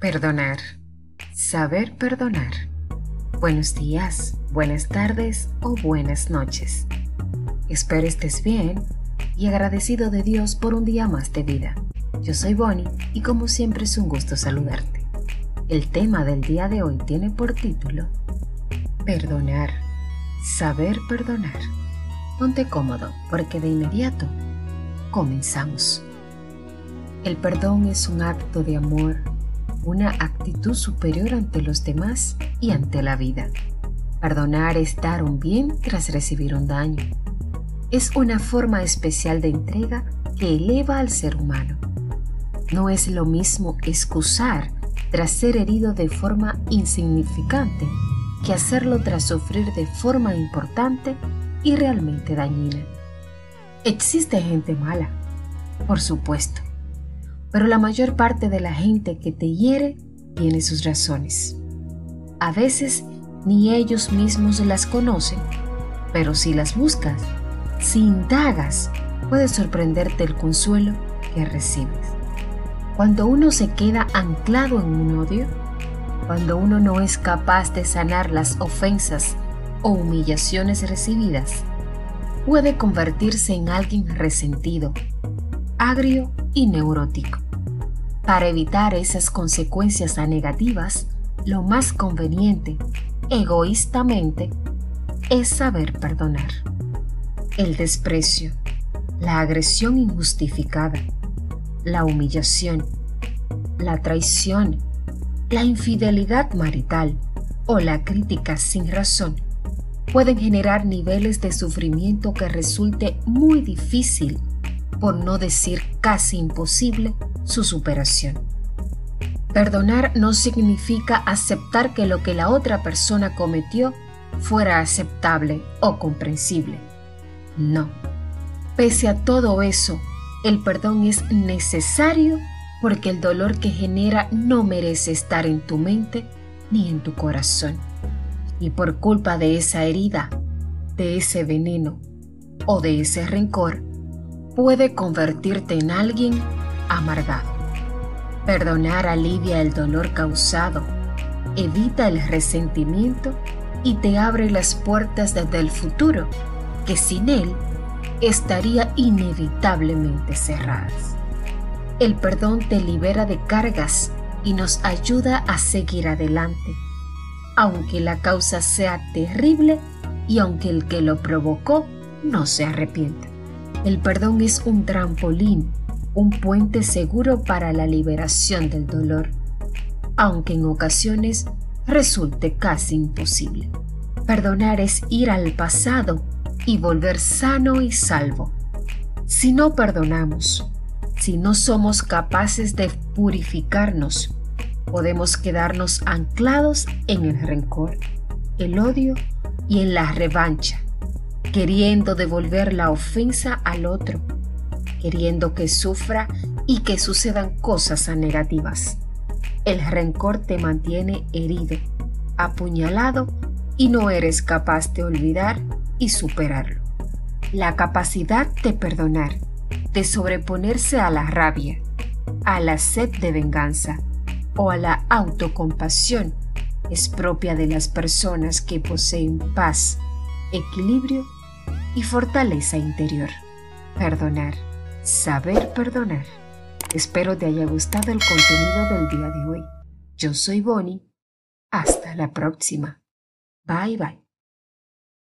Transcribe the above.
Perdonar. Saber perdonar. Buenos días, buenas tardes o buenas noches. Espero estés bien y agradecido de Dios por un día más de vida. Yo soy Bonnie y como siempre es un gusto saludarte. El tema del día de hoy tiene por título Perdonar. Saber perdonar. Ponte cómodo porque de inmediato comenzamos. El perdón es un acto de amor una actitud superior ante los demás y ante la vida. Perdonar es dar un bien tras recibir un daño. Es una forma especial de entrega que eleva al ser humano. No es lo mismo excusar tras ser herido de forma insignificante que hacerlo tras sufrir de forma importante y realmente dañina. Existe gente mala, por supuesto, pero la mayor parte de la gente que te hiere tiene sus razones. A veces ni ellos mismos las conocen, pero si las buscas, si indagas, puede sorprenderte el consuelo que recibes. Cuando uno se queda anclado en un odio, cuando uno no es capaz de sanar las ofensas o humillaciones recibidas, puede convertirse en alguien resentido, agrio y neurótico. Para evitar esas consecuencias negativas, lo más conveniente, egoístamente, es saber perdonar. El desprecio, la agresión injustificada, la humillación, la traición, la infidelidad marital o la crítica sin razón pueden generar niveles de sufrimiento que resulte muy difícil por no decir casi imposible, su superación. Perdonar no significa aceptar que lo que la otra persona cometió fuera aceptable o comprensible. No. Pese a todo eso, el perdón es necesario porque el dolor que genera no merece estar en tu mente ni en tu corazón. Y por culpa de esa herida, de ese veneno o de ese rencor, puede convertirte en alguien amargado. Perdonar alivia el dolor causado, evita el resentimiento y te abre las puertas desde el futuro, que sin él estaría inevitablemente cerradas. El perdón te libera de cargas y nos ayuda a seguir adelante, aunque la causa sea terrible y aunque el que lo provocó no se arrepienta. El perdón es un trampolín, un puente seguro para la liberación del dolor, aunque en ocasiones resulte casi imposible. Perdonar es ir al pasado y volver sano y salvo. Si no perdonamos, si no somos capaces de purificarnos, podemos quedarnos anclados en el rencor, el odio y en la revancha queriendo devolver la ofensa al otro, queriendo que sufra y que sucedan cosas negativas. El rencor te mantiene herido, apuñalado y no eres capaz de olvidar y superarlo. La capacidad de perdonar, de sobreponerse a la rabia, a la sed de venganza o a la autocompasión es propia de las personas que poseen paz, equilibrio y fortaleza interior. Perdonar, saber perdonar. Espero te haya gustado el contenido del día de hoy. Yo soy Bonnie. Hasta la próxima. Bye bye.